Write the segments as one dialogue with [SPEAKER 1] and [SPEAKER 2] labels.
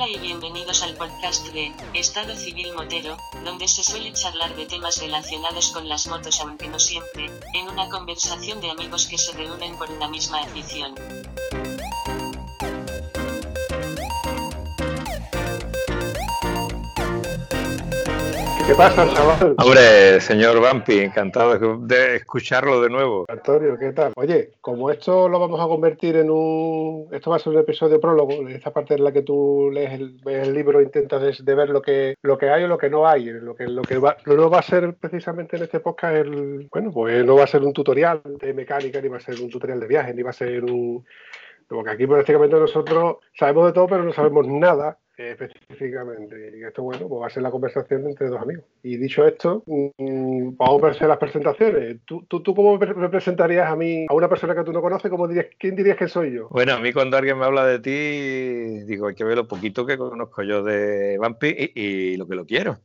[SPEAKER 1] Hola y bienvenidos al podcast de Estado Civil Motero, donde se suele charlar de temas relacionados con las motos aunque no siempre, en una conversación de amigos que se reúnen por una misma afición.
[SPEAKER 2] ¿Qué pasa, chaval?
[SPEAKER 3] Hombre, señor Vampi, encantado de escucharlo de nuevo.
[SPEAKER 2] Antonio, ¿qué tal? Oye, como esto lo vamos a convertir en un... Esto va a ser un episodio prólogo, esta parte en la que tú lees el, libro intentas de, ver lo que, lo que hay o lo que no hay. Lo que, lo que va, no va a ser precisamente en este podcast el... Bueno, pues no va a ser un tutorial de mecánica, ni va a ser un tutorial de viaje, ni va a ser un... Porque aquí prácticamente nosotros sabemos de todo, pero no sabemos nada específicamente. Y esto, bueno, pues va a ser la conversación entre dos amigos. Y dicho esto, mmm, vamos a ver las presentaciones. ¿Tú, tú, tú cómo me presentarías a mí, a una persona que tú no conoces? ¿cómo dirías, ¿Quién dirías que soy yo?
[SPEAKER 3] Bueno, a mí cuando alguien me habla de ti, digo, hay que ver lo poquito que conozco yo de Vampi y, y lo que lo quiero.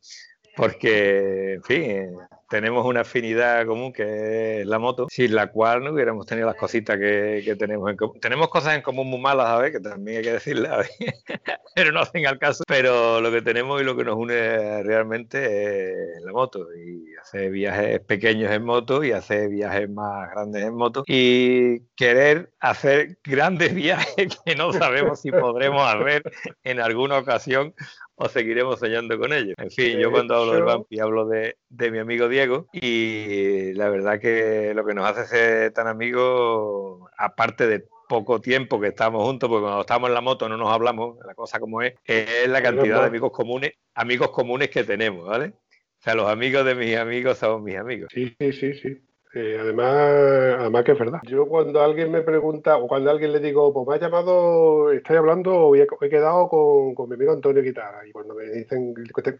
[SPEAKER 3] Porque, en fin, tenemos una afinidad común que es la moto, sin la cual no hubiéramos tenido las cositas que, tenemos en común. Tenemos cosas en común muy malas, a ver, que también hay que ver, pero no hacen al caso. Pero lo que tenemos y lo que nos une realmente es la moto. Y hacer viajes pequeños en moto y hacer viajes más grandes en moto. Y querer hacer grandes viajes que no sabemos si podremos hacer en alguna ocasión o seguiremos soñando con ellos. En fin, yo cuando hablo del Vampi hablo de, de, mi amigo Diego y la verdad que lo que nos hace ser tan amigos, aparte de poco tiempo que estamos juntos, porque cuando estamos en la moto no nos hablamos, la cosa como es, es la cantidad de amigos comunes, amigos comunes que tenemos, ¿vale? O sea, los amigos de mis amigos son mis amigos.
[SPEAKER 2] Sí, sí, sí, sí. Eh, además, además que es verdad. Yo cuando alguien me pregunta o cuando alguien le digo, pues me ha llamado, estoy hablando o he, quedado con, con, mi amigo Antonio Guitar. Y cuando me dicen,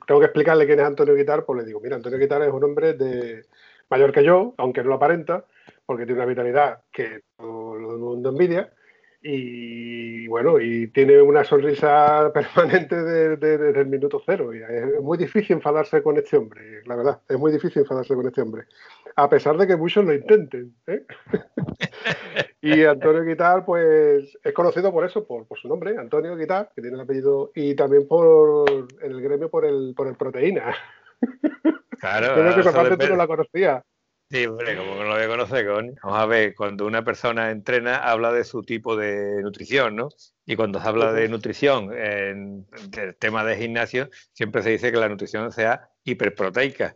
[SPEAKER 2] tengo que explicarle quién es Antonio Guitar, pues le digo, mira, Antonio Guitar es un hombre de mayor que yo, aunque no lo aparenta, porque tiene una vitalidad que todo el mundo envidia y bueno, y tiene una sonrisa permanente desde el minuto cero. Y es muy difícil enfadarse con este hombre, la verdad, es muy difícil enfadarse con este hombre, a pesar de que muchos lo intenten. ¿eh? y Antonio Guitar, pues es conocido por eso, por, por, su nombre, Antonio Guitar, que tiene el apellido, y también por en el gremio por el, por el proteína.
[SPEAKER 3] Claro,
[SPEAKER 2] Creo que tú no la conocías.
[SPEAKER 3] Sí, hombre, como no lo voy a conocer, con... vamos a ver, cuando una persona entrena habla de su tipo de nutrición, ¿no? Y cuando se habla de nutrición en el tema de gimnasio, siempre se dice que la nutrición sea hiperproteica.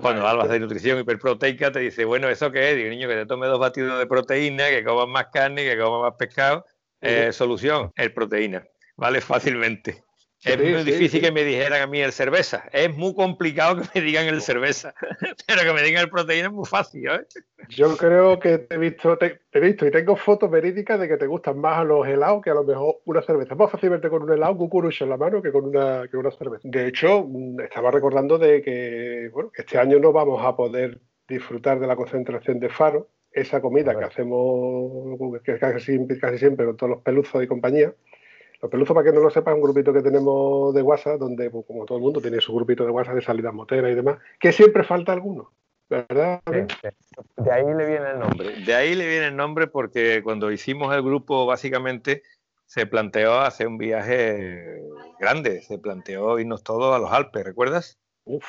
[SPEAKER 3] Cuando hablas de nutrición hiperproteica, te dice, bueno, ¿eso qué es? Digo, niño, que te tome dos batidos de proteína, que comas más carne, que comas más pescado. Eh, solución, el proteína. Vale fácilmente. Es muy difícil que me dijeran a mí el cerveza. Es muy complicado que me digan el cerveza. Pero que me digan el proteína es muy fácil. ¿eh?
[SPEAKER 2] Yo creo que te he, visto, te, he visto y tengo fotos verídicas de que te gustan más los helados que a lo mejor una cerveza. Es más fácil verte con un helado cucurucho en la mano que con una, que una cerveza. De hecho, mm, estaba recordando de que bueno, este año no vamos a poder disfrutar de la concentración de Faro, esa comida que hacemos que casi, casi siempre con todos los peluzos y compañía los peluzos, para que no lo sepa, es un grupito que tenemos de WhatsApp, donde, pues, como todo el mundo, tiene su grupito de WhatsApp de salidas moteras y demás, que siempre falta alguno. ¿Verdad?
[SPEAKER 3] De ahí le viene el nombre. De ahí le viene el nombre porque cuando hicimos el grupo, básicamente se planteó hacer un viaje grande. Se planteó irnos todos a los Alpes, ¿recuerdas?
[SPEAKER 2] Uf,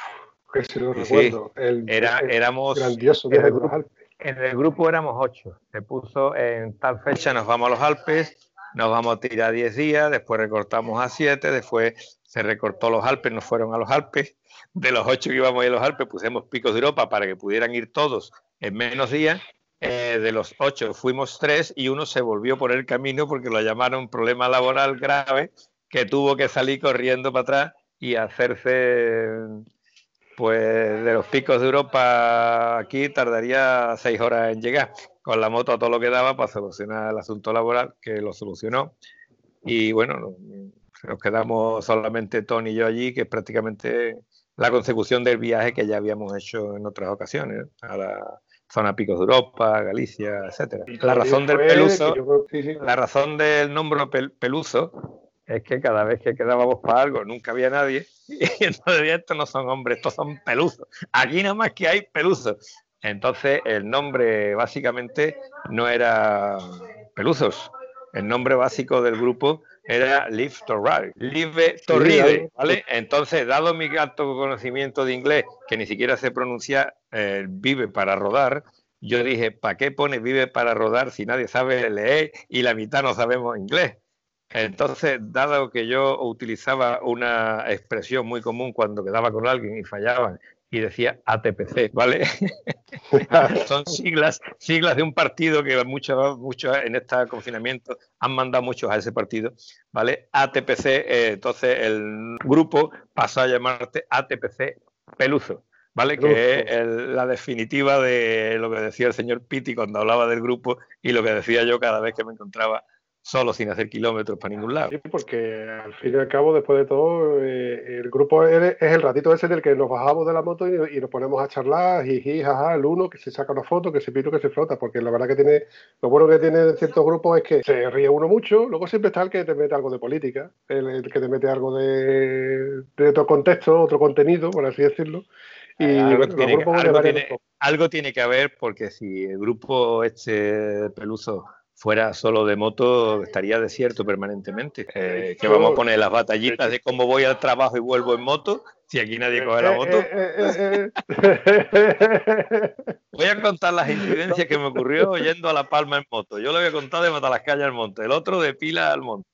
[SPEAKER 2] que si lo recuerdo.
[SPEAKER 3] El, Era, éramos.
[SPEAKER 2] Grandioso en el, grupo,
[SPEAKER 3] en el grupo éramos ocho. Se puso en tal fecha, nos vamos a los Alpes nos vamos a tirar 10 días, después recortamos a 7, después se recortó los Alpes, nos fueron a los Alpes. De los 8 que íbamos a ir a los Alpes, pusimos picos de Europa para que pudieran ir todos en menos días. Eh, de los 8 fuimos 3 y uno se volvió por el camino porque lo llamaron problema laboral grave, que tuvo que salir corriendo para atrás y hacerse pues de los picos de Europa aquí tardaría seis horas en llegar con la moto a todo lo que daba para solucionar el asunto laboral, que lo solucionó. Y bueno, nos quedamos solamente Tony y yo allí, que es prácticamente la consecución del viaje que ya habíamos hecho en otras ocasiones, a la zona Picos de Europa, Galicia, etcétera. La razón del peluso, la razón del nombre peluso es que cada vez que quedábamos para algo nunca había nadie y entonces estos no son hombres, estos son peluzos. Aquí nada más que hay peluzos. Entonces, el nombre básicamente no era Peluzos. El nombre básico del grupo era live to ride, live to ride, ¿vale? Entonces, dado mi alto conocimiento de inglés, que ni siquiera se pronuncia eh, vive para rodar, yo dije, ¿para qué pone vive para rodar si nadie sabe leer y la mitad no sabemos inglés? Entonces, dado que yo utilizaba una expresión muy común cuando quedaba con alguien y fallaban y decía ATPC, ¿vale? Son siglas, siglas de un partido que muchos, muchos en este confinamiento han mandado muchos a ese partido, ¿vale? ATPC, eh, entonces el grupo pasó a llamarte ATPC Peluso. ¿Vale? Que es la definitiva de lo que decía el señor Pitti cuando hablaba del grupo y lo que decía yo cada vez que me encontraba solo sin hacer kilómetros para ningún lado.
[SPEAKER 2] Sí, porque al fin y al cabo, después de todo, eh, el grupo es, el ratito ese del que nos bajamos de la moto y, nos ponemos a charlar, jiji, jaja, el uno que se saca una foto, que se pito, que se flota, porque la verdad que tiene, lo bueno que tiene ciertos grupos es que se ríe uno mucho, luego siempre está el que te mete algo de política, el, que te mete algo de, otro contexto, otro contenido, por así decirlo.
[SPEAKER 3] Y algo, tiene, algo, tiene, algo tiene que haber porque si el grupo este peluso fuera solo de moto, estaría desierto permanentemente. Eh, que vamos a poner las batallitas de cómo voy al trabajo y vuelvo en moto, si aquí nadie coge la moto. voy a contar las incidencias que me ocurrió yendo a La Palma en moto. Yo le voy a contar de Matalascaña al monte, el otro de Pila al monte.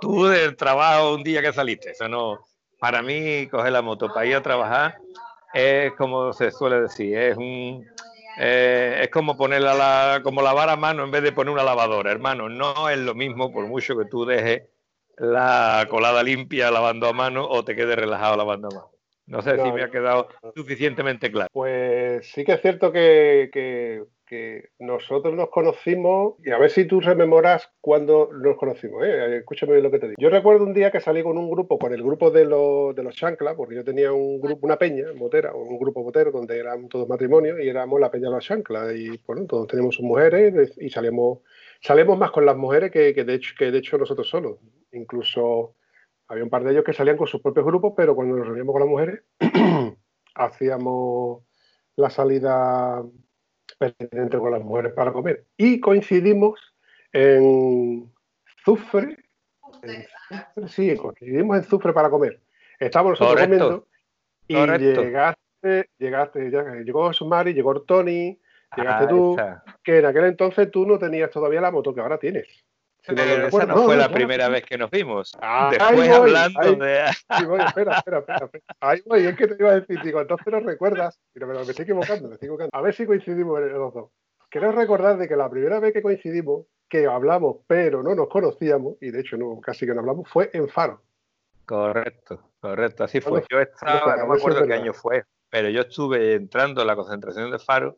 [SPEAKER 3] Tú del trabajo un día que saliste. Eso no. Para mí, coger la moto para ir a trabajar es como se suele decir, es un eh, es como ponerla la, como lavar a mano en vez de poner una lavadora, hermano. No es lo mismo por mucho que tú dejes la colada limpia lavando a mano o te quedes relajado lavando a mano. No sé si me ha quedado suficientemente claro.
[SPEAKER 2] Pues sí que es cierto que, que, nosotros nos conocimos, y a ver si tú rememoras cuando nos conocimos, ¿eh? escúchame lo que te digo. Yo recuerdo un día que salí con un grupo, con el grupo de los, de los chanclas, porque yo tenía un grupo, una peña motera, un grupo motero donde eran todos matrimonios y éramos la peña de los chanclas, y bueno, todos teníamos sus mujeres y salíamos, salíamos más con las mujeres que, que, de hecho, que de hecho nosotros solos. Incluso había un par de ellos que salían con sus propios grupos, pero cuando nos reuníamos con las mujeres, hacíamos la salida pendiente con las mujeres para comer. Y coincidimos en Zufre, sí, coincidimos en Zufre para comer. Estábamos nosotros comiendo y llegaste, llegaste, llegó Sumari, llegó Tony, llegaste ah, tú, que en aquel entonces tú no tenías todavía la moto que ahora tienes.
[SPEAKER 3] Esa no, fue la primera vez que nos vimos. Ah, Después hablando de.
[SPEAKER 2] espera, espera, espera, Ahí voy, es que te iba a decir, digo, entonces no recuerdas. Pero me, estoy equivocando, me estoy equivocando. A ver si coincidimos los dos. Quiero recordar de que la primera vez que coincidimos, que hablamos, pero no nos conocíamos, y de hecho no, casi que no hablamos, fue en Faro.
[SPEAKER 3] Correcto, correcto, así fue. Yo estaba, no me acuerdo qué año fue, pero yo estuve entrando en la concentración de Faro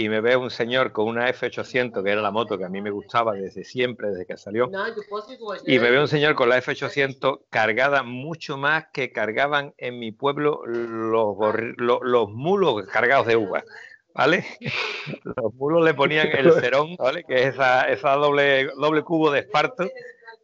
[SPEAKER 3] y me ve un señor con una F800, que era la moto que a mí me gustaba desde siempre, desde que salió, y me ve un señor con la F800 cargada mucho más que cargaban en mi pueblo los, los, mulos cargados de uva. ¿Vale? Los mulos le ponían el cerón, ¿vale? Que es esa, esa doble, doble cubo de esparto,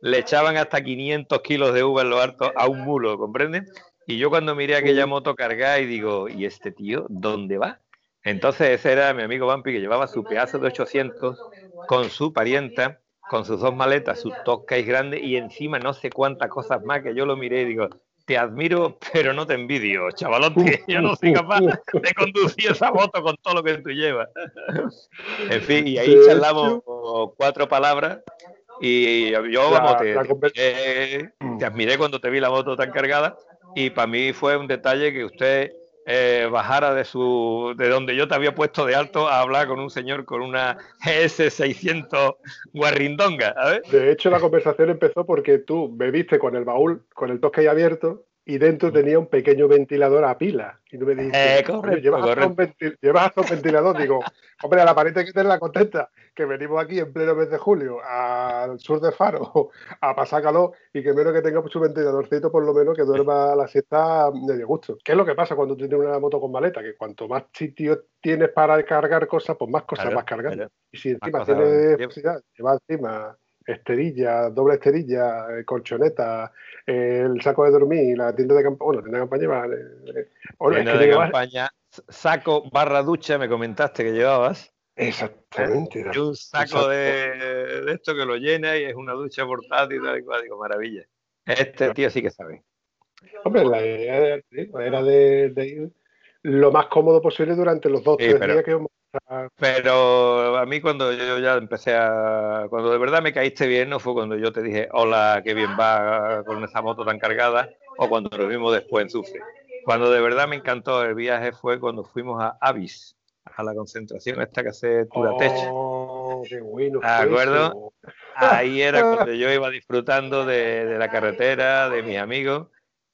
[SPEAKER 3] le echaban hasta 500 kilos de uva en lo alto a un mulo, ¿comprenden? Y yo cuando miré aquella moto cargada y digo, ¿y este tío dónde va? Entonces ese era mi amigo Vampi que llevaba su pedazo de 800 con su parienta, con sus dos maletas, su y grande y encima no sé cuántas cosas más que yo lo miré y digo, te admiro, pero no te envidio, chavalote. Yo no soy capaz de conducir esa moto con todo lo que tú llevas. En fin, y ahí charlamos cuatro palabras. Y yo, vamos, te, te, admiré cuando te vi la moto tan cargada. Y para mí fue un detalle que usted eh, bajara de su de donde yo te había puesto de alto a hablar con un señor con una GS600 guarrindonga.
[SPEAKER 2] De hecho, la conversación empezó porque tú bebiste con el baúl, con el toque abierto, y dentro tenía un pequeño ventilador a pila. Y tú me dijiste, eh, ¿llevas, hasta un ventilador? Digo, hombre, a la pared que tenerla contenta, que venimos aquí en pleno mes de julio al sur de Faro a pasar calor y que menos que tenga su ventiladorcito, por lo menos que duerma la siesta de gusto. ¿Qué es lo que pasa cuando tienes una moto con maleta? Que cuanto más sitio tienes para cargar cosas, pues más cosas vas cargando. Y si encima tienes lleva encima esterilla, doble esterilla, eh, colchoneta, el saco de dormir, la tienda de campaña, bueno, tienda de campaña,
[SPEAKER 3] eh, tienda de campaña, saco barra ducha, me comentaste que llevabas.
[SPEAKER 2] Exactamente.
[SPEAKER 3] Y un saco de, esto que lo llena y es una ducha portátil y tal y cual. Digo, maravilla. Este tío sí que sabe.
[SPEAKER 2] Hombre, la idea era de, ir lo más cómodo posible durante los dos tres días que.
[SPEAKER 3] Pero a mí cuando yo ya empecé a... Cuando de verdad me caíste bien, no fue cuando yo te dije, hola, qué bien va con esa moto tan cargada, o cuando nos vimos después en Sufre. Cuando de verdad me encantó el viaje fue cuando fuimos a Avis, a la concentración esta que hace Turatech.
[SPEAKER 2] Oh, qué bueno.
[SPEAKER 3] ¿De acuerdo? Ahí era cuando yo iba disfrutando de, la carretera, de mis amigos.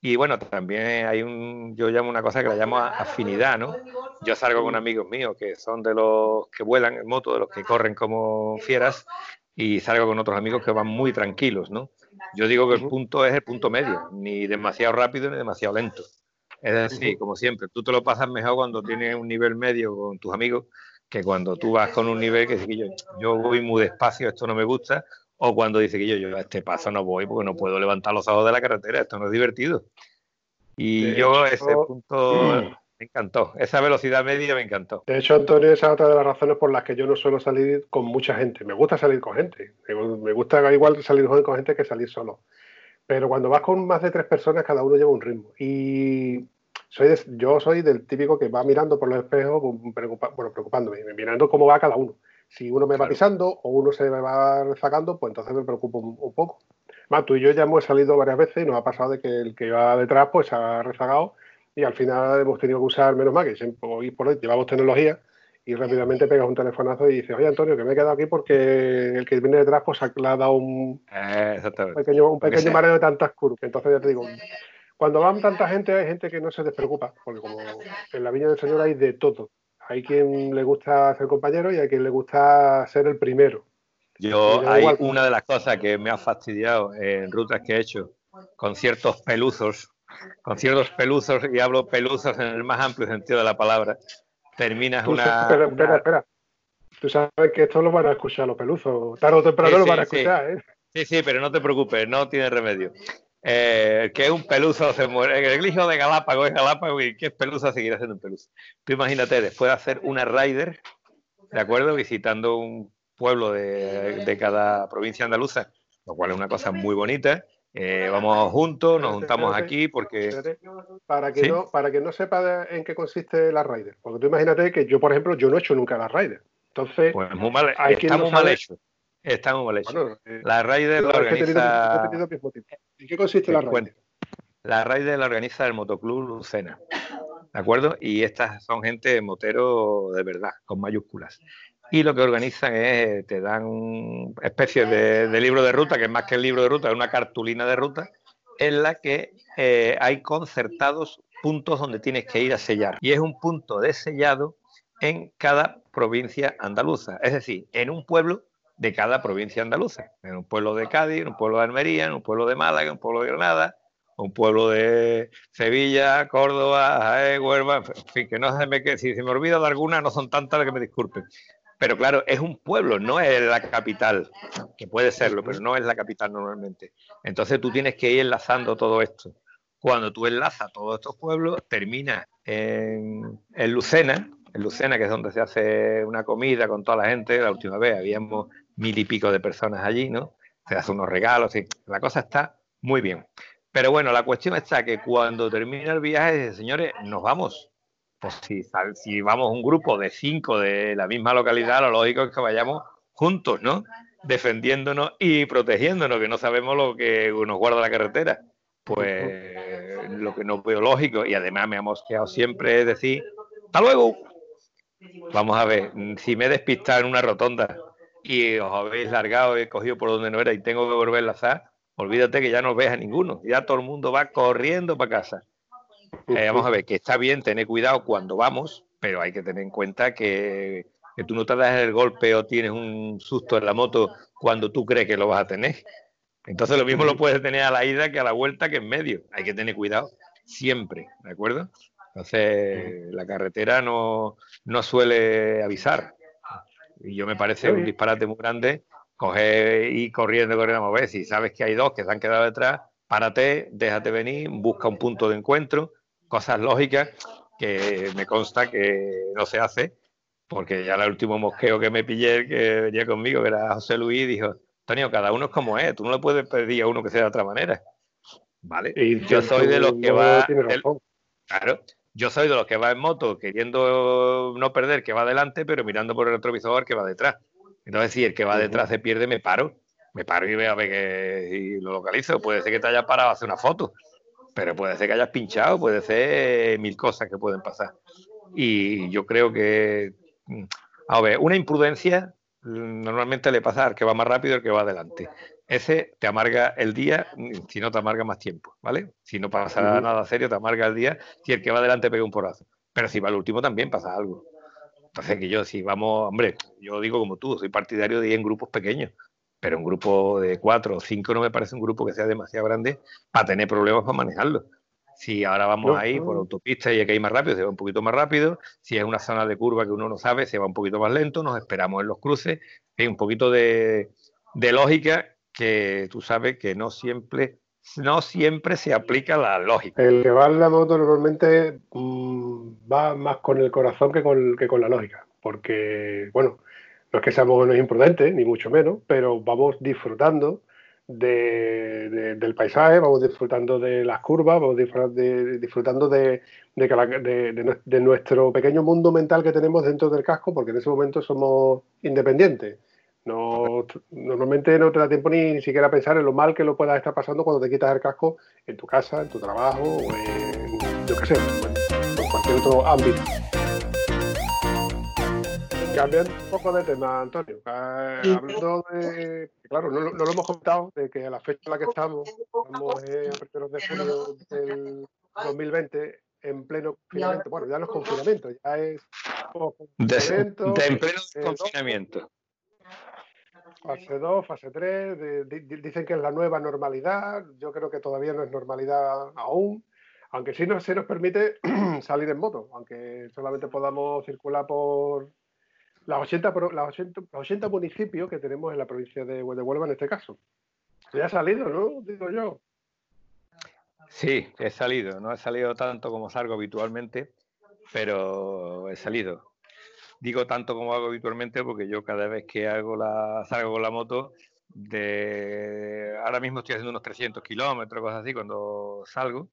[SPEAKER 3] Y bueno, también hay un, yo llamo una cosa que la llamo afinidad, ¿no? Yo salgo con amigos míos que son de los que vuelan en moto, de los que corren como fieras, y salgo con otros amigos que van muy tranquilos, ¿no? Yo digo que el punto es el punto medio, ni demasiado rápido ni demasiado lento. Es decir, como siempre, tú te lo pasas mejor cuando tienes un nivel medio con tus amigos que cuando tú vas con un nivel que yo, yo voy muy despacio, esto no me gusta, o cuando dice que yo, yo a este paso no voy porque no puedo levantar los ojos de la carretera, esto no es divertido. Y yo ese punto me encantó, esa velocidad media me encantó.
[SPEAKER 2] De hecho, Antonio, esa es otra de las razones por las que yo no suelo salir con mucha gente. Me gusta salir con gente, me gusta igual salir con gente que salir solo. Pero cuando vas con más de tres personas, cada uno lleva un ritmo. Y soy yo soy del típico que va mirando por los espejos, bueno, preocupándome, mirando cómo va cada uno. Si uno me va pisando o uno se me va rezagando, pues entonces me preocupo un, poco. Más, tú y yo ya hemos salido varias veces y nos ha pasado de que el que va detrás pues se ha rezagado y al final hemos tenido que usar menos mal que siempre por hoy llevamos tecnología y rápidamente pegas un telefonazo y dices, oye Antonio, que me he quedado aquí porque el que viene detrás pues le ha dado un,
[SPEAKER 3] eh,
[SPEAKER 2] pequeño, un pequeño mareo de tantas curvas. Entonces ya te digo, cuando van tanta gente hay gente que no se despreocupa, porque como en la Viña del Señor hay de todo. Hay quien le gusta ser compañero y hay quien le gusta ser el primero.
[SPEAKER 3] Yo hay una de las cosas que me ha fastidiado en rutas que he hecho con ciertos peluzos, con ciertos peluzos, y hablo peluzos en el más amplio sentido de la palabra, terminas una...
[SPEAKER 2] Espera, espera, espera. Tú sabes que esto lo van a escuchar los peluzos. Tarde o temprano lo van a escuchar, ¿eh?
[SPEAKER 3] Sí, sí, pero no te preocupes, no tiene remedio. Eh, que un peluso se muere. El hijo de Galápagos es Galápagos y que es pelusa seguirá siendo un peluso. Tú imagínate, después de hacer una rider, ¿de acuerdo? Visitando un pueblo de, cada provincia andaluza, lo cual es una cosa muy bonita. Eh, vamos juntos, nos juntamos aquí porque...
[SPEAKER 2] Para que, no, para que no sepa en qué consiste la rider. Porque tú imagínate que yo, por ejemplo, yo no he hecho nunca la rider. Entonces,
[SPEAKER 3] pues muy mal, está muy mal hecho. Muy mal hecho. Eh, la Raider la organiza.
[SPEAKER 2] ¿En qué consiste la Raider?
[SPEAKER 3] La Raider la organiza el Motoclub Lucena. ¿De acuerdo? Y estas son gente motero de verdad, con mayúsculas. Y lo que organizan es, te dan especies de, de, libro de ruta, que es más que el libro de ruta, es una cartulina de ruta, en la que eh, hay concertados puntos donde tienes que ir a sellar. Y es un punto de sellado en cada provincia andaluza. Es decir, en un pueblo de cada provincia andaluza. En un pueblo de Cádiz, en un pueblo de Almería, en un pueblo de Málaga, en un pueblo de Granada, un pueblo de Sevilla, Córdoba, Jaén, Huelva, en fin, que no se me que si se me olvida de alguna, no son tantas que me disculpen. Pero claro, es un pueblo, no es la capital, que puede serlo, pero no es la capital normalmente. Entonces tú tienes que ir enlazando todo esto. Cuando tú enlazas todos estos pueblos, termina en, en Lucena, en Lucena, que es donde se hace una comida con toda la gente. La última vez habíamos mil y pico de personas allí, ¿no? Se hace unos regalos, y la cosa está muy bien. Pero bueno, la cuestión está que cuando termina el viaje, señores, nos vamos. Pues si, si vamos un grupo de cinco de la misma localidad, lo lógico es que vayamos juntos, ¿no? Defendiéndonos y protegiéndonos, que no sabemos lo que nos guarda la carretera. Pues lo que no veo lógico, y además me ha mosqueado siempre es decir, hasta luego. Vamos a ver, si me he en una rotonda y os habéis largado y cogido por donde no era y tengo que volver a enlazar, olvídate que ya no ves a ninguno, ya todo el mundo va corriendo para casa. Eh, vamos a ver, que está bien tener cuidado cuando vamos, pero hay que tener en cuenta que, que tú no te das el golpe o tienes un susto en la moto cuando tú crees que lo vas a tener. Entonces lo mismo lo puedes tener a la ida que a la vuelta que en medio. Hay que tener cuidado siempre, ¿de acuerdo? Entonces la carretera no, no suele avisar. Y yo me parece un disparate muy grande coger y corriendo, corriendo, a ver, si sabes que hay dos que se han quedado detrás, párate, déjate venir, busca un punto de encuentro, cosas lógicas que me consta que no se hace, porque ya el último mosqueo que me pillé, que venía conmigo, que era José Luis, dijo, Antonio, cada uno es como es, tú no le puedes pedir a uno que sea de otra manera. ¿Vale? Y yo soy de los que va... claro, yo soy de los que va en moto queriendo no perder, que va adelante, pero mirando por el retrovisor que va detrás. Entonces, si el que va detrás se pierde, me paro. Me paro y veo a ver que lo localizo. Puede ser que te hayas parado a hacer una foto, pero puede ser que hayas pinchado, puede ser mil cosas que pueden pasar. Y yo creo que, a ver, una imprudencia normalmente le pasa al que va más rápido al que va adelante. Ese te amarga el día, si no te amarga más tiempo, ¿vale? Si no pasa nada serio, te amarga el día si el que va adelante pega un porazo. Pero si va el último también pasa algo. Entonces que yo, si vamos, hombre, yo digo como tú, soy partidario de ir en grupos pequeños, pero un grupo de cuatro o cinco no me parece un grupo que sea demasiado grande para tener problemas para manejarlo. Si ahora vamos ahí por autopista y hay que ir más rápido, se va un poquito más rápido. Si es una zona de curva que uno no sabe, se va un poquito más lento. Nos esperamos en los cruces. Hay un poquito de, lógica que tú sabes que no siempre, no siempre se aplica la lógica.
[SPEAKER 2] El que va en la moto normalmente mm, va más con el corazón que con, que con la lógica. Porque, bueno, no es que seamos unos imprudentes, ni mucho menos, pero vamos disfrutando de, del paisaje, vamos disfrutando de las curvas, vamos disfrutando de, de, nuestro pequeño mundo mental que tenemos dentro del casco, porque en ese momento somos independientes. No, normalmente no te da tiempo ni, siquiera pensar en lo mal que lo puedas estar pasando cuando te quitas el casco en tu casa, en tu trabajo o en, yo qué sé, en cualquier otro ámbito. Cambiando un poco de tema, Antonio. Eh, hablando de. Claro, no, lo hemos comentado, de que a la fecha en la que estamos, estamos en a primeros de julio del 2020, en pleno confinamiento. Bueno, ya no es confinamiento, ya es.
[SPEAKER 3] De, en pleno confinamiento.
[SPEAKER 2] Fase 2, fase 3, dicen que es la nueva normalidad. Yo creo que todavía no es normalidad aún aunque sí nos, se nos permite salir en moto, aunque solamente podamos circular por, las 80, las 80, municipios que tenemos en la provincia de, Huelva en este caso. Ya ha salido, ¿no? Digo yo.
[SPEAKER 3] Sí, he salido. No he salido tanto como salgo habitualmente, pero he salido. Digo tanto como hago habitualmente porque yo cada vez que salgo con la moto, de ahora mismo estoy haciendo unos 300 kilómetros, cosas así, cuando salgo,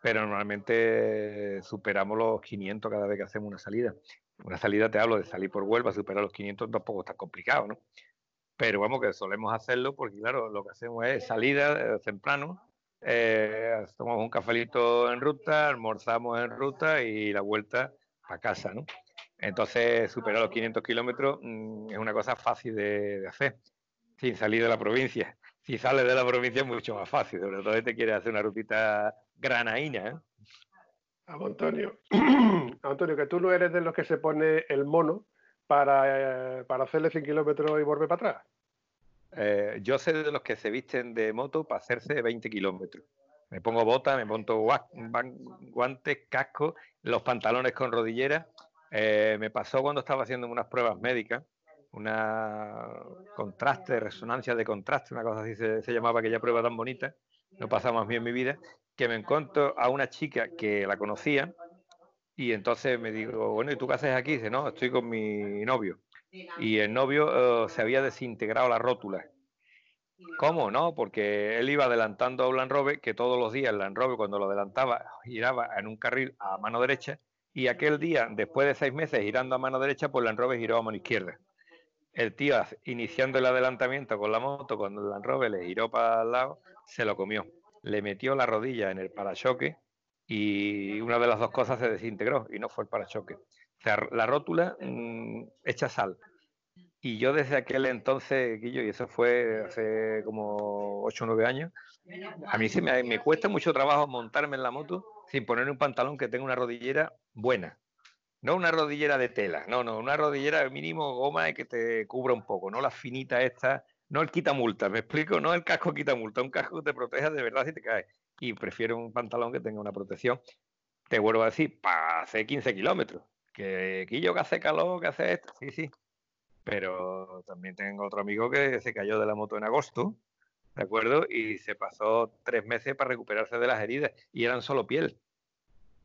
[SPEAKER 3] pero normalmente superamos los 500 cada vez que hacemos una salida. Una salida, te hablo de salir por Huelva, superar los 500 tampoco está complicado, ¿no? Pero vamos, que solemos hacerlo porque, claro, lo que hacemos es salida eh, temprano, eh, tomamos un cafelito en ruta, almorzamos en ruta y la vuelta a casa, ¿no? Entonces, superar los 500 kilómetros mm, es una cosa fácil de, hacer, sin salir de la provincia. Si sales de la provincia es mucho más fácil, sobre todo si te quieres hacer una rutita granaína, ¿eh?
[SPEAKER 2] Antonio, Antonio, que tú no eres de los que se pone el mono para, eh, para hacerle 100 kilómetros y volver para atrás.
[SPEAKER 3] Eh, yo sé de los que se visten de moto para hacerse 20 kilómetros. Me pongo botas, me pongo guantes, casco, los pantalones con rodillera. Eh, me pasó cuando estaba haciendo unas pruebas médicas, una contraste, resonancia de contraste, una cosa así se, se llamaba aquella prueba tan bonita. No pasaba más bien en mi vida que me encuentro a una chica que la conocía y entonces me digo, bueno, ¿y tú qué haces aquí? Dice, no, estoy con mi novio. Y el novio eh, se había desintegrado la rótula. ¿Cómo? No, porque él iba adelantando a un Land que todos los días el Land Rover cuando lo adelantaba giraba en un carril a mano derecha y aquel día, después de seis meses girando a mano derecha, pues Land Rover giró a mano izquierda. El tío, iniciando el adelantamiento con la moto, cuando el Land Rover le giró para el lado, se lo comió le metió la rodilla en el parachoque y una de las dos cosas se desintegró y no fue el parachoque. O sea, la rótula mm, echa sal. Y yo desde aquel entonces, Guillo, y eso fue hace como 8 o 9 años, a mí se me, me cuesta mucho trabajo montarme en la moto sin poner un pantalón que tenga una rodillera buena. No una rodillera de tela, no, no, una rodillera mínimo goma y que te cubra un poco, no la finita esta no el quita multa, ¿me explico? No el casco quita multa, un casco que te proteja de verdad si te caes. Y prefiero un pantalón que tenga una protección. Te vuelvo a decir, para hacer 15 kilómetros. Que aquí yo que hace calor, que hace esto, sí, sí. Pero también tengo otro amigo que se cayó de la moto en agosto, ¿de acuerdo? Y se pasó tres meses para recuperarse de las heridas y eran solo piel.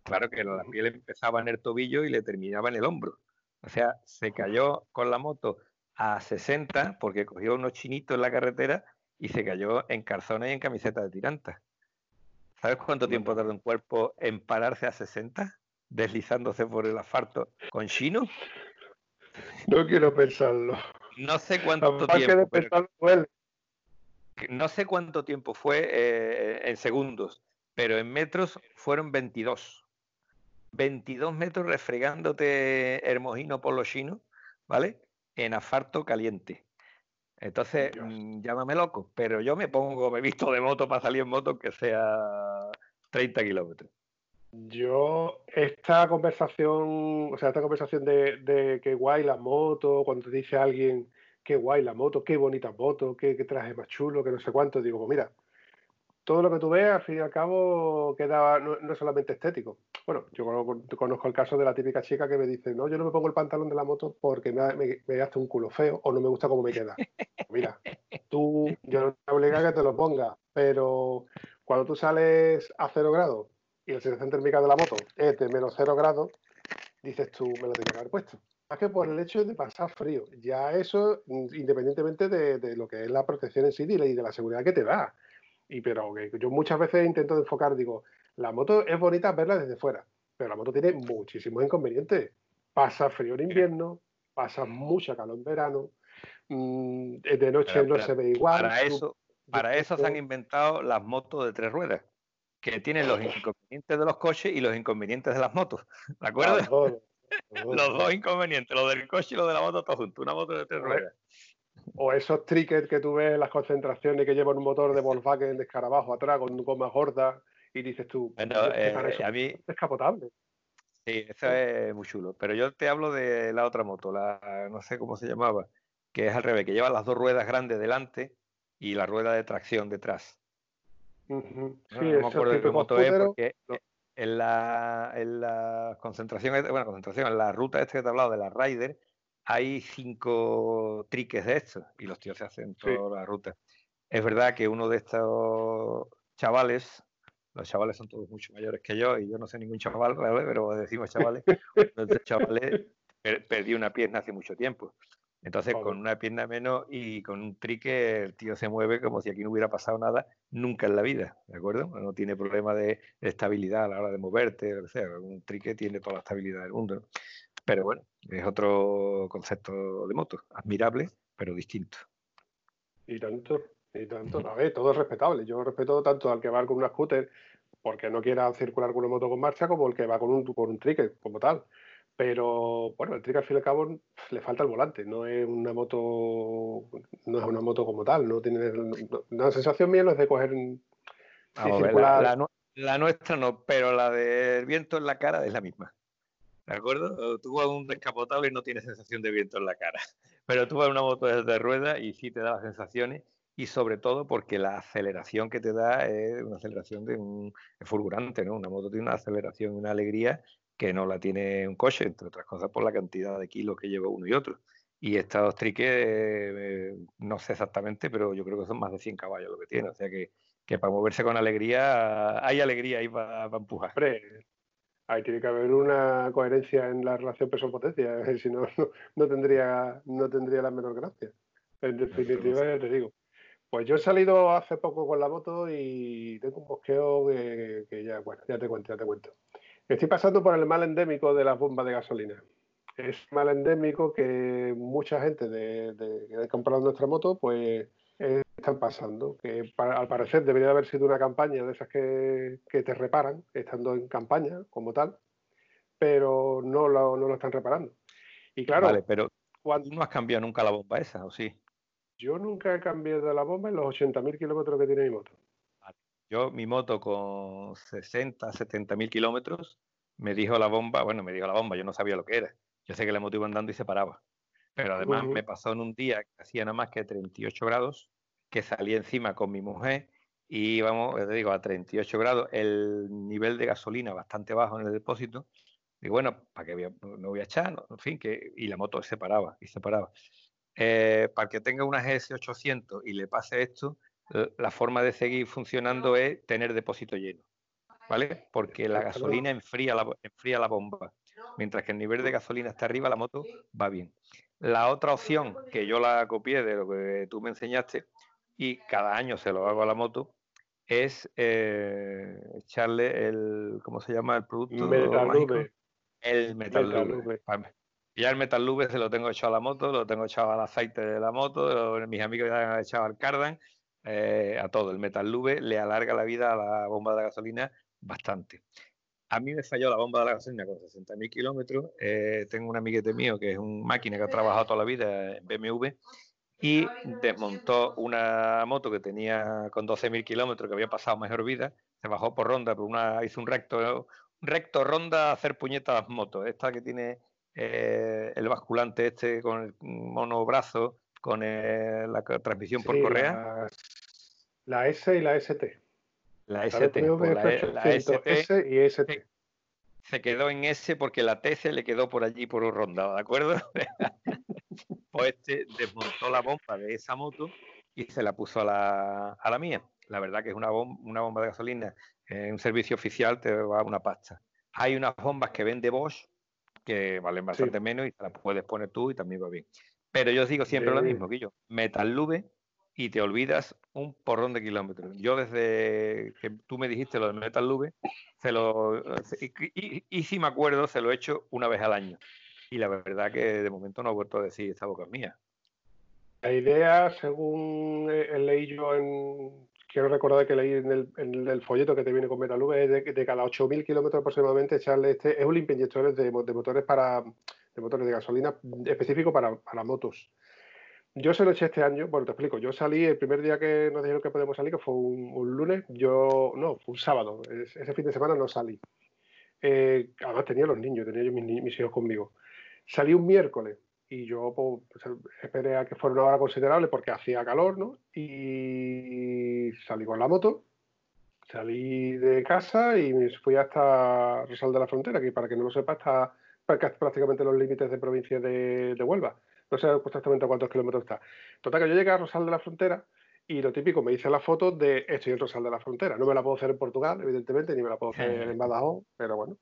[SPEAKER 3] Claro que la piel empezaba en el tobillo y le terminaba en el hombro. O sea, se cayó con la moto a 60 porque cogió unos chinitos en la carretera y se cayó en calzones y en camiseta de tiranta. ¿Sabes cuánto tiempo tarda un cuerpo en pararse a 60? Deslizándose por el asfalto con chino.
[SPEAKER 2] No quiero pensarlo.
[SPEAKER 3] No sé cuánto tiempo. No sé cuánto tiempo fue eh, en segundos, pero en metros fueron 22. 22 metros refregándote Hermosino por los chinos, ¿vale? En asfalto caliente. Entonces, mm, llámame loco, pero yo me pongo, me visto de moto para salir en moto que sea 30 kilómetros.
[SPEAKER 2] Yo, esta conversación, o sea, esta conversación de, de qué guay la moto, cuando te dice alguien qué guay la moto, qué bonita moto, qué, qué traje más chulo, que no sé cuánto, digo, pues mira, todo lo que tú veas, al fin y al cabo, queda, no, es solamente estético. Bueno, yo conozco, el caso de la típica chica que me dice, no, yo no me pongo el pantalón de la moto porque me, me, me un culo feo o no me gusta cómo me queda. Mira, tú, yo no te obligo a que te lo pongas, pero cuando tú sales a cero grados y la sensación térmica de la moto es de menos cero grados, dices tú, me lo tengo que haber puesto. Es que por el hecho de pasar frío, ya eso, independientemente de, de lo que es la protección en sí y de la seguridad que te da. Y pero que yo muchas veces intento enfocar, digo, la moto es bonita verla desde fuera, pero la moto tiene muchísimos inconvenientes. Pasa frío en invierno, pasa mucha calor en verano, mm, de noche no se ve igual.
[SPEAKER 3] Para eso, para eso se han inventado las motos de tres ruedas, que tienen los inconvenientes de los coches y los inconvenientes de las motos. ¿De acuerdo? Los dos inconvenientes, lo del coche y lo de la moto, todo junto, una moto de tres ruedas.
[SPEAKER 2] O esos trickets que tú ves en las concentraciones que llevan un motor de Volkswagen de escarabajo atrás con goma gorda y dices tú,
[SPEAKER 3] bueno, eh, a mí
[SPEAKER 2] es capotable.
[SPEAKER 3] Sí, eso es muy chulo. Pero yo te hablo de la otra moto, la no sé cómo se llamaba, que es al revés, que lleva las dos ruedas grandes delante y la rueda de tracción detrás.
[SPEAKER 2] no,
[SPEAKER 3] me acuerdo de qué moto es porque en la, en la concentración, bueno, concentración, en la ruta este que te he hablado de la Rider, hay cinco triques de estos y los tíos se hacen toda la ruta. Es verdad que uno de estos chavales, los chavales son todos mucho mayores que yo y yo no sé ningún chaval, pero decimos chavales, los chavales perdí una pierna hace mucho tiempo. Entonces, con una pierna menos y con un trique, el tío se mueve como si aquí no hubiera pasado nada nunca en la vida, ¿de acuerdo? No tiene problema de, estabilidad a la hora de moverte, o sea, un trique tiene toda la estabilidad del mundo. Pero bueno, es otro concepto de moto, admirable, pero distinto.
[SPEAKER 2] Y tanto, y tanto. A ver, todo es respetable. Yo respeto tanto al que va con una scooter porque no quiera circular con una moto con marcha como el que va con un, con un trique como tal. Pero bueno, el trique al fin y al cabo le falta el volante, no es una moto, no es una moto como tal, no tiene la sensación mía no es de coger
[SPEAKER 3] la, la, nuestra no, pero la del viento en la cara es la misma. ¿De acuerdo? Tú vas un descapotable y no tienes sensación de viento en la cara. Pero tú vas una moto de rueda y sí te da las sensaciones y sobre todo porque la aceleración que te da es una aceleración de un fulgurante, ¿no? Una moto tiene una aceleración y una alegría que no la tiene un coche, entre otras cosas por la cantidad de kilos que lleva uno y otro. Y estos triques, eh, no sé exactamente, pero yo creo que son más de 100 caballos lo que tiene. O sea que, que para moverse con alegría, hay alegría ahí para, para empujar
[SPEAKER 2] ahí tiene que haber una coherencia en la relación peso-potencia, si no, no, tendría, no tendría la menor gracia. En definitiva, ya te digo. Pues yo he salido hace poco con la moto y tengo un bosqueo que, ya, bueno, ya te cuento, ya te cuento. Estoy pasando por el mal endémico de las bombas de gasolina. Es mal endémico que mucha gente de, de, que ha comprado nuestra moto, pues están pasando, que al parecer debería haber sido una campaña de esas que, te reparan, estando en campaña como tal, pero no lo, no lo están reparando. Y claro,
[SPEAKER 3] vale, pero cuando no has cambiado nunca la bomba esa, ¿o sí?
[SPEAKER 2] Yo nunca he cambiado la bomba en los 80.000 kilómetros que tiene mi moto.
[SPEAKER 3] Yo, mi moto con 60, 70.000 kilómetros, me dijo la bomba, bueno, me dijo la bomba, yo no sabía lo que era. Yo sé que la moto iba andando y se paraba. Pero además me pasó en un día que hacía nada más que 38 grados, que salí encima con mi mujer y íbamos, te digo, a 38 grados, el nivel de gasolina bastante bajo en el depósito. Y bueno, ¿para qué no voy a echar? en fin, que, y la moto se paraba y se paraba. Eh, para que tenga una GS800 y le pase esto, la forma de seguir funcionando es tener depósito lleno, ¿vale? Porque la gasolina enfría la, enfría la bomba. Mientras que el nivel de gasolina está arriba, la moto va bien. La otra opción, que yo la copié de lo que tú me enseñaste, y cada año se lo hago a la moto, es eh, echarle el, ¿cómo se llama el producto?
[SPEAKER 2] Metal
[SPEAKER 3] El Metal, Y ya el Metal Lube se lo tengo echado a la moto, lo tengo echado al aceite de la moto, mis amigos ya han echado al cardan, eh, a todo. El Metal Lube le alarga la vida a la bomba de gasolina bastante. A mí me falló la bomba de la gasolina con 60.000 kilómetros. Eh, tengo un amiguete mío que es un máquina que ha trabajado toda la vida en BMW y desmontó una moto que tenía con 12.000 kilómetros, que había pasado mejor vida, se bajó por ronda, por una, hizo un recto, recto ronda a hacer puñetas motos, esta que tiene eh, el basculante este con el monobrazo, con eh, la transmisión por correa.
[SPEAKER 2] La, S y la ST.
[SPEAKER 3] La ST. Pues la, S y ST se quedó en S porque la T se le quedó por allí por un rondado, ¿de acuerdo? pues este desmontó la bomba de esa moto y se la puso a la, a la mía. La verdad que es una, bomba, una bomba de gasolina en un servicio oficial te va una pasta. Hay unas bombas que vende Bosch que valen bastante menos y te las puedes poner tú y también va bien. Pero yo os digo siempre lo mismo, que yo, Metal Lube y te olvidas un porrón de kilómetros. Yo desde que tú me dijiste lo de Metal Lube, se lo, y, si me acuerdo, se lo he hecho una vez al año. Y la verdad que de momento no he vuelto a decir esta boca es mía.
[SPEAKER 2] La idea, según leí yo en, quiero recordar que leí en el, folleto que te viene con Metal Lube, es de, de cada 8.000 kilómetros aproximadamente echarle este, es un limpia de, de motores para, de motores de gasolina específico para, para motos. Yo se lo eché este año, bueno, te explico. Yo salí el primer día que nos dijeron que podemos salir, que fue un, lunes, yo, no, fue un sábado. ese fin de semana no salí. Eh, además tenía los niños, tenía yo mis, hijos conmigo. Salí un miércoles y yo pues, pues, esperé a que fuera una hora considerable porque hacía calor, ¿no? Y salí con la moto, salí de casa y me fui hasta Rosal de la Frontera, que para que no lo sepa está prácticamente los límites de provincia de Huelva no sé exactamente a cuántos kilómetros está. Total, que yo llegué a Rosal de la Frontera y lo típico, me hice la foto de estoy en Rosal de la Frontera. No me la puedo hacer en Portugal, evidentemente, ni me la puedo hacer en Badajoz, pero bueno.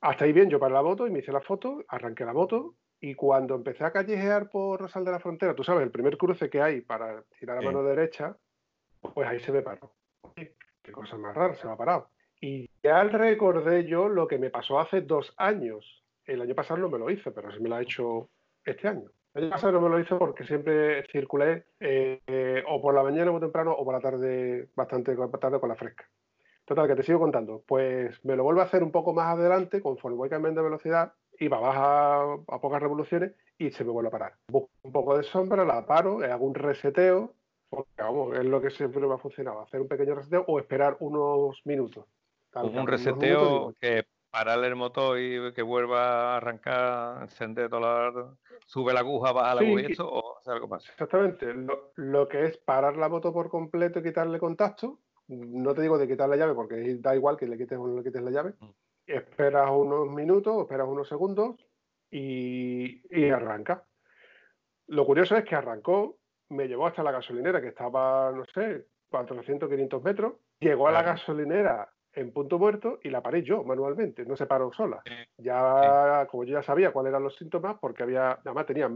[SPEAKER 2] Hasta ahí bien, yo paré la moto y me hice la foto, arranqué la moto y cuando empecé a callejear por Rosal de la Frontera, tú sabes, el primer cruce que hay para tirar a mano derecha, pues ahí se me paró. Qué cosa más rara, se me ha parado. Y ya recordé yo lo que me pasó hace dos años. El año pasado no me lo hice, pero se me lo ha hecho este año. El año pasado no me lo hizo porque siempre circulé eh, o por la mañana muy temprano o por la tarde bastante tarde con la fresca. Total, que te sigo contando. Pues me lo vuelvo a hacer un poco más adelante conforme voy cambiando velocidad y va baja a pocas revoluciones y se me vuelve a parar. Busco un poco de sombra, la paro, hago un reseteo, porque vamos, es lo que siempre me ha funcionado, hacer un pequeño reseteo o esperar unos minutos.
[SPEAKER 3] Un reseteo que pararle el motor y que vuelva a arrancar, encender todo sube la aguja, baja la aguja y eso, o hace algo más.
[SPEAKER 2] Exactamente. Lo, que es parar la moto por completo y quitarle contacto, no te digo de quitar la llave porque da igual que le quites o no le quites la llave. Mm. Esperas unos minutos, esperas unos segundos y, y arranca. Lo curioso es que arrancó, me llevó hasta la gasolinera que estaba, no sé, 400, 500 metros. Llegó a la gasolinera en punto muerto y la paré yo manualmente, no se paró sola. Ya, como yo ya sabía cuáles eran los síntomas, porque había, además tenía,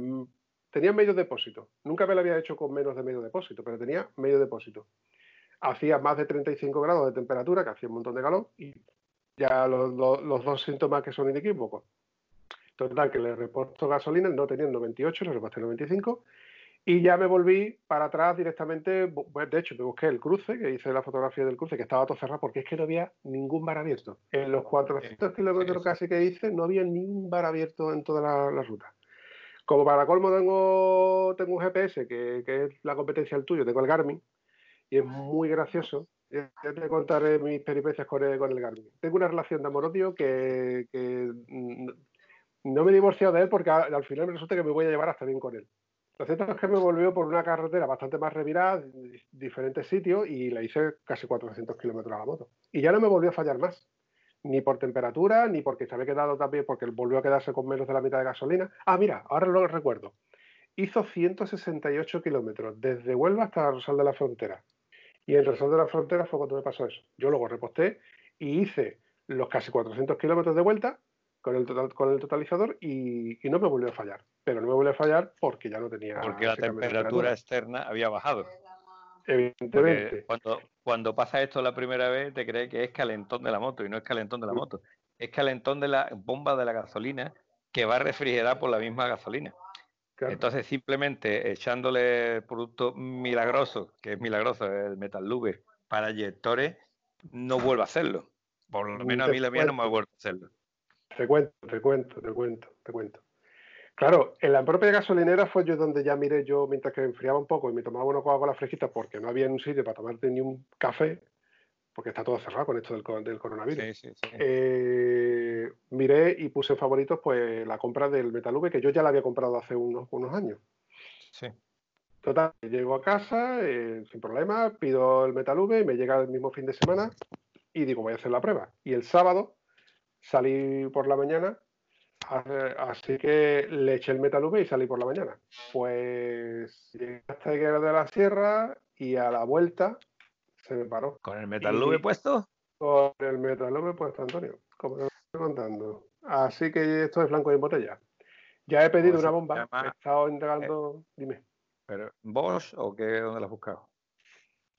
[SPEAKER 2] tenía medio depósito. Nunca me lo había hecho con menos de medio depósito, pero tenía medio depósito. Hacía más de 35 grados de temperatura, que hacía un montón de calor, y ya los, los, dos síntomas que son inequívocos. Total, que le repuesto gasolina, no tenía 98, le repuesto 95, y ya me volví para atrás directamente, pues de hecho me busqué el cruce, que hice la fotografía del cruce, que estaba todo cerrado porque es que no había ningún bar abierto. En los 400 kilómetros casi que hice no había ningún bar abierto en toda la, ruta. Como para colmo tengo, tengo un GPS, que, es la competencia del tuyo, tengo el Garmin, y es muy gracioso. Ya te contaré mis peripecias con el, con el Garmin. Tengo una relación de amor-odio que, que, no me he divorciado de él porque al final me resulta que me voy a llevar hasta bien con él. Lo cierto es que me volvió por una carretera bastante más revirada, en diferentes sitios, y le hice casi 400 kilómetros a la moto. Y ya no me volvió a fallar más. Ni por temperatura, ni porque se había quedado también, porque volvió a quedarse con menos de la mitad de gasolina. Ah, mira, ahora lo recuerdo. Hizo 168 kilómetros desde Huelva hasta Rosal de la Frontera. Y en Rosal de la Frontera fue cuando me pasó eso. Yo luego reposté y hice los casi 400 kilómetros de vuelta con el, con el totalizador y, no me volvió a fallar. Pero no me volvió a fallar porque ya no tenía.
[SPEAKER 3] Porque la temperatura externa había bajado.
[SPEAKER 2] Evidentemente.
[SPEAKER 3] cuando, cuando pasa esto la primera vez, te crees que es calentón de la moto y no es calentón de la moto. Es calentón de la bomba de la gasolina que va a refrigerar por la misma gasolina. Entonces, simplemente echándole producto milagroso, que es milagroso, el Metal Lube, para eyectores, no vuelvo a hacerlo. Por lo menos a mí la mía no me vuelvo a hacerlo.
[SPEAKER 2] Te cuento, te cuento, te cuento, te cuento. Claro, en la propia gasolinera fue yo donde ya miré yo mientras que enfriaba un poco y me tomaba una Coca-Cola fresquita porque no había un sitio para tomarte ni un café, porque está todo cerrado con esto del, del coronavirus. Eh, miré y puse en favoritos pues la compra del Metalube que yo ya la había comprado hace unos, unos años.
[SPEAKER 3] Sí.
[SPEAKER 2] Total, llego a casa eh, sin problema, pido el Metalube y me llega el mismo fin de semana y digo voy a hacer la prueba. Y el sábado salí por la mañana Así que le eché el Metal V y salí por la mañana. Pues llegué hasta Higuera de la Sierra y a la vuelta se me paró.
[SPEAKER 3] ¿Con el Metal V puesto?
[SPEAKER 2] Con el Metal V puesto, Antonio, como te estoy contando. Así que esto es blanco y en botella. Ya he pedido pues una bomba, he estado entregando. Eh, dime.
[SPEAKER 3] ¿Pero Bosch o qué? ¿Dónde la has buscado?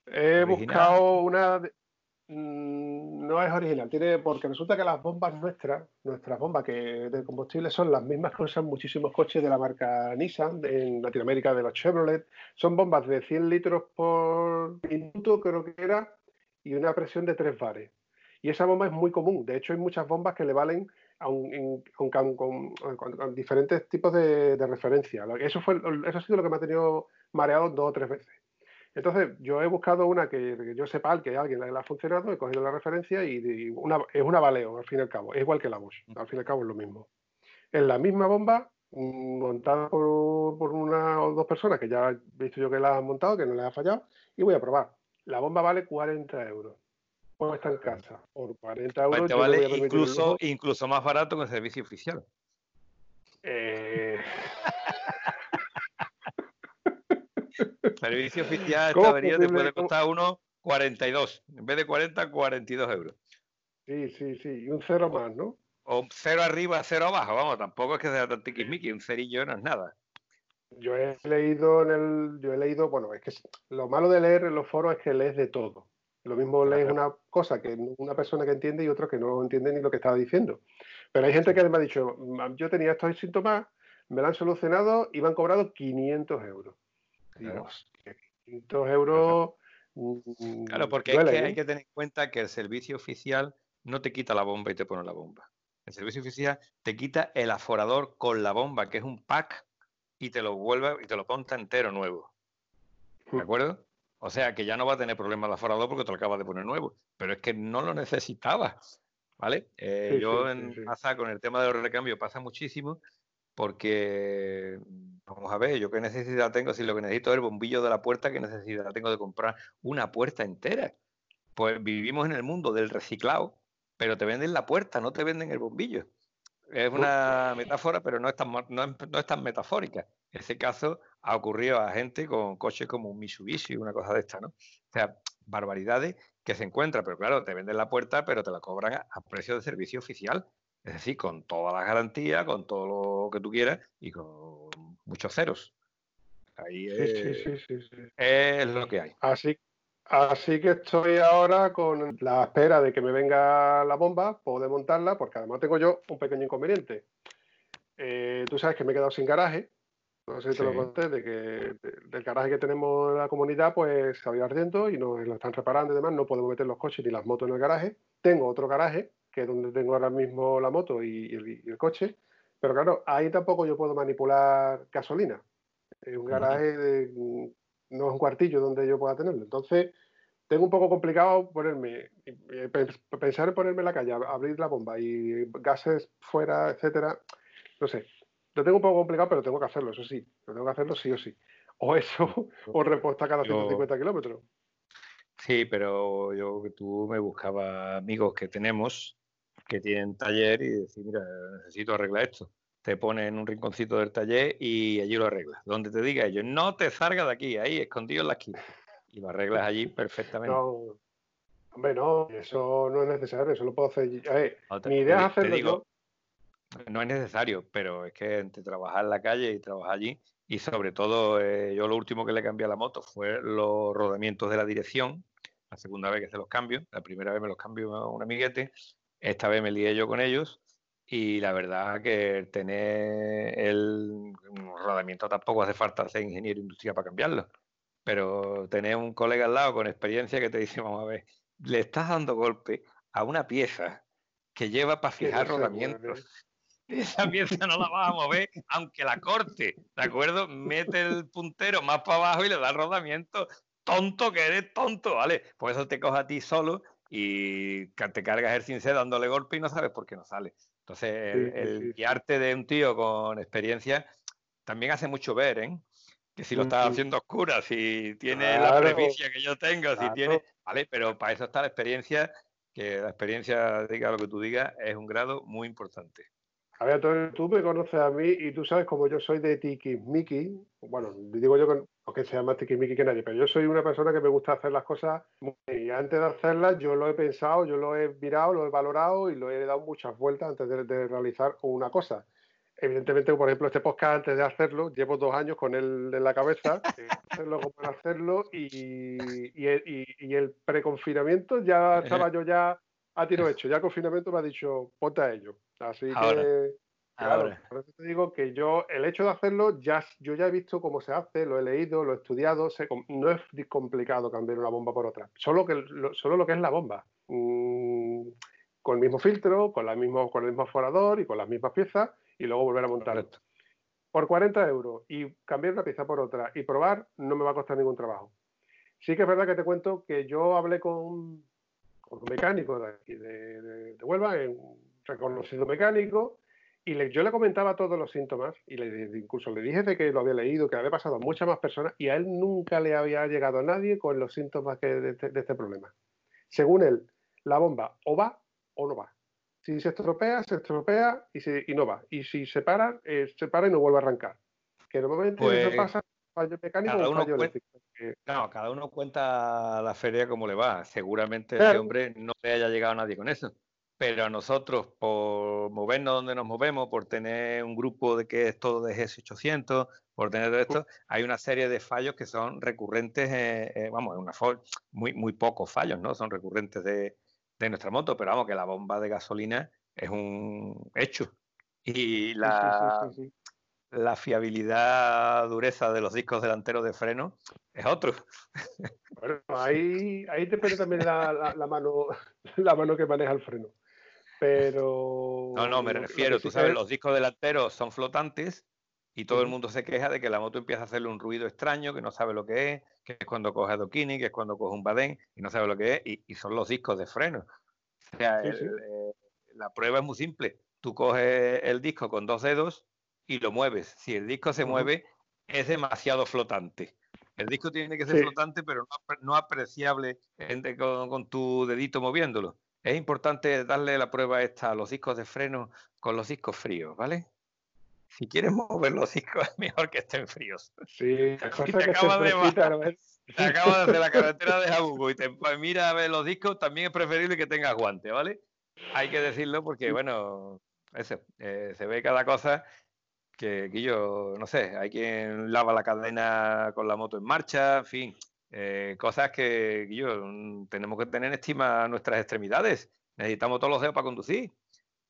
[SPEAKER 2] He buscado una. Mm, no es original, tiene porque resulta que las bombas nuestras, nuestras bombas que de combustible son las mismas que usan muchísimos coches de la marca Nissan en Latinoamérica de los Chevrolet. Son bombas de 100 litros por minuto, creo que era, y una presión de 3 bares. Y esa bomba es muy común. De hecho, hay muchas bombas que le valen con, diferentes tipos de, de referencia. Eso, fue, eso ha sido lo que me ha tenido mareado dos o tres veces. Entonces, yo he buscado una que, yo sepa que alguien la ha funcionado, he cogido la referencia y, una, es una Valeo, al fin y al cabo. Es igual que la Bosch, al fin y al cabo es lo mismo. Es la misma bomba mm, montada por, una o dos personas que ya he visto yo que la han montado, que no les ha fallado, y voy a probar. La bomba vale 40 euros. Pues está en casa. Por 40 euros.
[SPEAKER 3] Pues te vale incluso, incluso más barato que el servicio oficial.
[SPEAKER 2] Eh...
[SPEAKER 3] Servicio oficial, esta avería te puede costar uno 42, en vez de 40, 42 euros.
[SPEAKER 2] Sí, sí, sí, y un cero más, ¿no?
[SPEAKER 3] O cero arriba, cero abajo, vamos, tampoco es que sea tan tiquismiqui, un cerillo no es nada.
[SPEAKER 2] Yo he leído en el, yo he leído, bueno, es que lo malo de leer en los foros es que lees de todo. Lo mismo lees una cosa que una persona que entiende y otro que no entiende ni lo que estaba diciendo. Pero hay gente que me ha dicho, yo tenía estos síntomas, me lo han solucionado y me han cobrado 500 euros. Dios, 500 euros.
[SPEAKER 3] Mm, claro, porque hay ¿eh? que tener en cuenta que el servicio oficial no te quita la bomba y te pone la bomba. El servicio oficial te quita el aforador con la bomba, que es un pack, y te lo vuelve y te lo ponta entero nuevo. ¿De hmm. acuerdo? O sea que ya no va a tener problema el aforador porque te lo acabas de poner nuevo. Pero es que no lo necesitaba. ¿Vale? Eh, yo en pasa con el tema de los recambios pasa muchísimo porque vamos a ver, yo qué necesidad tengo, si lo que necesito es el bombillo de la puerta, qué necesidad tengo de comprar una puerta entera. Pues vivimos en el mundo del reciclado, pero te venden la puerta, no te venden el bombillo. Es una metáfora, pero no es tan, no es, tan metafórica. Ese caso ha ocurrido a gente con coches como un Mitsubishi, una cosa de esta, ¿no? O sea, barbaridades que se encuentran, pero claro, te venden la puerta, pero te la cobran a precio de servicio oficial. Es decir, con todas las garantías, con todo lo que tú quieras y con muchos ceros. Ahí es, lo que hay.
[SPEAKER 2] Así, así que estoy ahora con la espera de que me venga la bomba, puedo montarla, porque además tengo yo un pequeño inconveniente. Eh, tú sabes que me he quedado sin garaje. No sé si te lo conté, de que del garaje que tenemos en la comunidad, pues se había ardiendo y nos lo están reparando y demás. No podemos meter los coches ni las motos en el garaje. Tengo otro garaje que es donde tengo ahora mismo la moto y, el, coche. Pero claro, ahí tampoco yo puedo manipular gasolina. Es un garaje, de, no es un cuartillo donde yo pueda tenerlo. Entonces, tengo un poco complicado ponerme, pensar en ponerme en la calle, abrir la bomba y gases fuera, etcétera. No sé, lo tengo un poco complicado, pero tengo que hacerlo, eso sí. Lo tengo que hacerlo sí o sí. O eso, o respuesta cada 150 kilómetros.
[SPEAKER 3] Sí, pero yo que tú me buscaba amigos que tenemos que tienen taller y decir, mira, necesito arreglar esto. Te pones en un rinconcito del taller y allí lo arreglas. Donde te diga ellos, no te salgas de aquí, ahí, escondido en la esquina. Y lo arreglas allí perfectamente.
[SPEAKER 2] No, hombre, no, eso no es necesario, eso lo puedo hacer. mi idea es hacerlo
[SPEAKER 3] no es necesario, pero es que entre trabajar en la calle y trabajar allí, y sobre todo eh, yo lo último que le cambié a la moto fue los rodamientos de la dirección, la segunda vez que se los cambio, la primera vez me los cambio a un amiguete, esta vez me lié yo con ellos y la verdad que tener el rodamiento tampoco hace falta ser ingeniero industrial para cambiarlo, pero tener un colega al lado con experiencia que te dice, vamos a ver, le estás dando golpe a una pieza que lleva para fijar rodamientos. Esa pieza no la vas a mover, aunque la corte, ¿de acuerdo? Mete el puntero más para abajo y le da el rodamiento. Tonto que eres, tonto, ¿vale? Por eso te coge a ti solo y te cargas el cincel dándole golpe y no sabes por qué no sale. Entonces, el, guiarte de un tío con experiencia también hace mucho ver, ¿eh? Que si lo estás haciendo oscura, si tiene la previcia que yo tengo, si tiene. Vale, pero para eso está la experiencia, que la experiencia, diga lo que tú digas, es un grado muy importante.
[SPEAKER 2] A ver, tú, me conoces a mí y tú sabes como yo soy de Miki. Bueno, digo yo que sea más Miki que nadie, pero yo soy una persona que me gusta hacer las cosas y antes de hacerlas yo lo he pensado, yo lo he mirado, lo he valorado y lo he dado muchas vueltas antes de, realizar una cosa. Evidentemente, por ejemplo, este podcast antes de hacerlo, llevo dos años con él en la cabeza, hacerlo como hacerlo y, y, el, preconfinamiento ya estaba yo ya a tiro hecho, ya el confinamiento me ha dicho, ponte a ello. Así que, claro, por eso te digo que yo, el hecho de hacerlo, ya, yo ya he visto cómo se hace, lo he leído, lo he estudiado, no es complicado cambiar una bomba por otra, solo, que, lo, solo lo que es la bomba. Mm, con el mismo filtro, con, la mismo, con el mismo forador y con las mismas piezas, y luego volver a montar. Por 40 euros y cambiar una pieza por otra y probar, no me va a costar ningún trabajo. Sí que es verdad que te cuento que yo hablé con, con un mecánico de aquí de, de, Huelva, un reconocido mecánico, y yo le comentaba todos los síntomas, y le, incluso le dije de que lo había leído, que había pasado a muchas más personas, y a él nunca le había llegado a nadie con los síntomas de, este, este, problema. Según él, la bomba o va o no va. Si se estropea, se estropea y, y no va. Y si se para, eh, se para y no vuelve a arrancar. Que normalmente eso pues pasa fallo mecánico
[SPEAKER 3] o fallo eléctrico. Claro, cada uno cuenta la feria como le va. Seguramente ese hombre no le haya llegado a nadie con eso. Pero a nosotros, por movernos donde nos movemos, por tener un grupo de que es todo de GS800, por tener esto, hay una serie de fallos que son recurrentes, eh, eh, vamos, una muy, muy pocos fallos, ¿no? Son recurrentes de, de nuestra moto, pero vamos, que la bomba de gasolina es un hecho. Y la, la fiabilidad, dureza de los discos delanteros de freno es otro.
[SPEAKER 2] Bueno, ahí, ahí depende también la, mano, la mano que maneja el freno. Pero.
[SPEAKER 3] No, no, me refiero, tú sabes, los discos delanteros son flotantes y todo el mundo se queja de que la moto empieza a hacerle un ruido extraño, que no sabe lo que es, que es cuando coge adoquini, que es cuando coge un badén y no sabe lo que es, y, son los discos de freno. O sea, eh, la prueba es muy simple. Tú coges el disco con dos dedos y lo mueves. Si el disco se mueve, es demasiado flotante. El disco tiene que ser flotante, pero no, apreciable con, tu dedito moviéndolo. Es importante darle la prueba esta a los discos de freno con los discos fríos, ¿vale? Si quieres mover los discos, es mejor que estén fríos.
[SPEAKER 2] Sí,
[SPEAKER 3] te acabas de te acabas de hacer la carretera de Jabugo y te mira a ver los discos, también es preferible que tengas guante, ¿vale? Hay que decirlo porque, bueno, eso, eh, se ve cada cosa que, yo, no sé, hay quien lava la cadena con la moto en marcha, en fin, eh, cosas que, yo mm, tenemos que tener en estima nuestras extremidades. Necesitamos todos los dedos para conducir.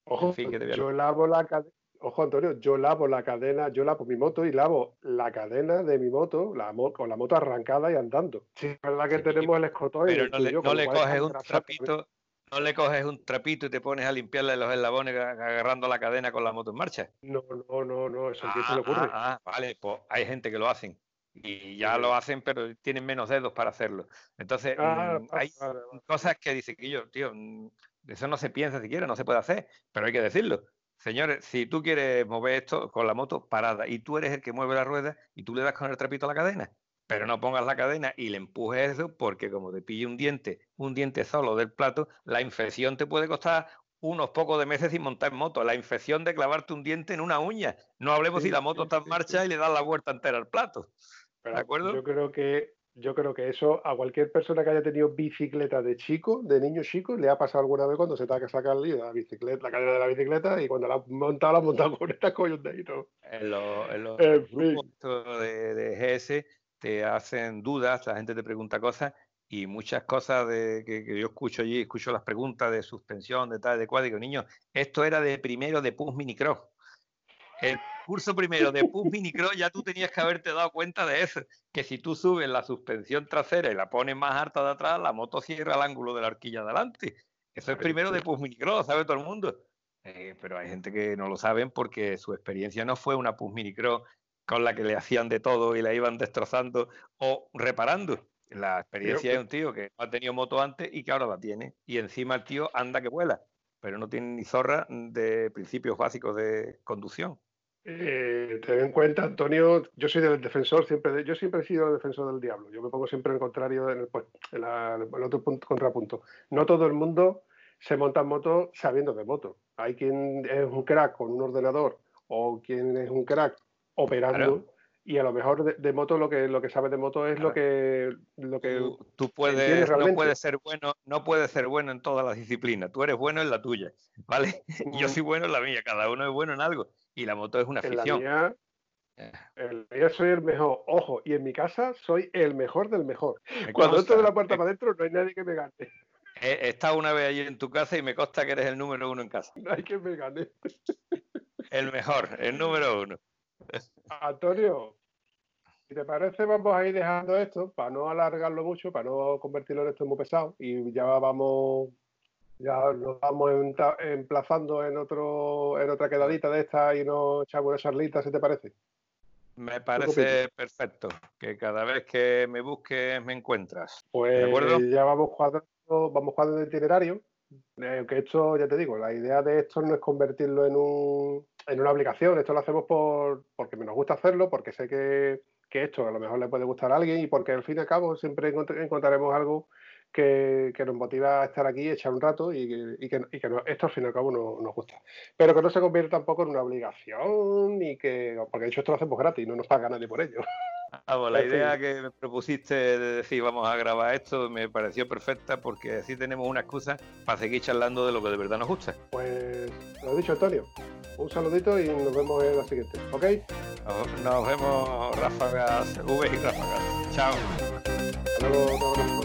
[SPEAKER 2] Ojo, yo lavo la cadena. Ojo, Antonio, yo lavo la cadena, yo lavo mi moto y lavo la cadena de mi moto la con la moto arrancada y andando. Sí, es verdad que tenemos el escotón.
[SPEAKER 3] Pero no, le, no le coges un trapito, no le coges un trapito y te pones a limpiarle los eslabones agarrando la cadena con la moto en marcha.
[SPEAKER 2] No, no, no, no, eso ah, se le ocurre.
[SPEAKER 3] Ah, ah, vale, pues hay gente que lo hacen. Y ya lo hacen, pero tienen menos dedos para hacerlo. Entonces, ah, mm, hay cosas que dice que yo, tío, mm, eso no se piensa siquiera, no se puede hacer, pero hay que decirlo. Señores, si tú quieres mover esto con la moto parada y tú eres el que mueve la rueda y tú le das con el trapito a la cadena, pero no pongas la cadena y le empujes eso porque como te pille un diente, un diente solo del plato, la infección te puede costar unos pocos de meses sin montar en moto. La infección de clavarte un diente en una uña. No hablemos si la moto está en marcha y le das la vuelta entera al plato.
[SPEAKER 2] ¿De acuerdo? Yo creo que yo creo que eso a cualquier persona que haya tenido bicicleta de chico, de niño chico, le ha pasado alguna vez cuando se te ha sacar la bicicleta, la cadena de la bicicleta y cuando la ha montado, la ha montado con esta coyondeito.
[SPEAKER 3] En los, en los grupos de, de, GS te hacen dudas, la gente te pregunta cosas y muchas cosas de, que, yo escucho allí, escucho las preguntas de suspensión, de tal, de cual, digo, niño, esto era de primero de Pus Minicross el curso primero de Pus Minicross ya tú tenías que haberte dado cuenta de eso, que si tú subes la suspensión trasera y la pones más harta de atrás, la moto cierra el ángulo de la horquilla de adelante. Eso es primero de Pus Minicross, sabe todo el mundo. Eh, pero hay gente que no lo saben porque su experiencia no fue una Pus Minicross con la que le hacían de todo y la iban destrozando o reparando. La experiencia de un tío que no ha tenido moto antes y que ahora la tiene. Y encima el tío anda que vuela, pero no tiene ni zorra de principios básicos de conducción.
[SPEAKER 2] Eh, ten en cuenta, Antonio, yo soy del defensor, siempre yo siempre he sido el defensor del diablo. Yo me pongo siempre en el contrario, en el, pues, en el otro punto, contrapunto. No todo el mundo se monta en moto sabiendo de moto. Hay quien es un crack con un ordenador o quien es un crack operando y a lo mejor de, moto lo que lo que sabes de moto es lo que lo que
[SPEAKER 3] tú, puedes no puedes ser bueno no puedes ser bueno en todas las disciplinas. Tú eres bueno en la tuya vale yo soy bueno en la mía cada uno es bueno en algo y la moto es una afición
[SPEAKER 2] la mía, la soy el mejor. Ojo y en mi casa soy el mejor del mejor. Cuando entro de la puerta para adentro no hay nadie que me gane.
[SPEAKER 3] he estado una vez allí en tu casa y me consta que eres el número uno en casa.
[SPEAKER 2] No hay que me gane.
[SPEAKER 3] El mejor el número uno.
[SPEAKER 2] Antonio, si te parece, vamos a ir dejando esto para no alargarlo mucho, para no convertirlo en esto muy pesado y ya vamos, ya nos vamos emplazando en otro, en otra quedadita de esta y nos echamos una charlita, ¿si te parece?
[SPEAKER 3] Me parece perfecto, que cada vez que me busques me encuentras.
[SPEAKER 2] Pues ya vamos cuadrando, vamos cuadrando el itinerario. Eh, que esto, ya te digo, la idea de esto no es convertirlo en, un, en una aplicación, esto lo hacemos por, porque me nos gusta hacerlo, porque sé que, que esto a lo mejor le puede gustar a alguien y porque al fin y al cabo siempre encontraremos algo que, nos motiva a estar aquí, echar un rato y, que, esto al fin y al cabo nos gusta. Pero que no se convierta tampoco en una obligación y que, porque de hecho esto lo hacemos gratis, no nos paga nadie por ello.
[SPEAKER 3] Ah, pues la idea que me propusiste de decir vamos a grabar esto me pareció perfecta porque así tenemos una excusa para seguir charlando de lo que de verdad nos gusta.
[SPEAKER 2] Pues lo he dicho Antonio, un saludito y nos vemos en la siguiente, ¿ok?
[SPEAKER 3] Nos, vemos ráfagas, V y ráfagas. Chao.
[SPEAKER 2] Hasta luego,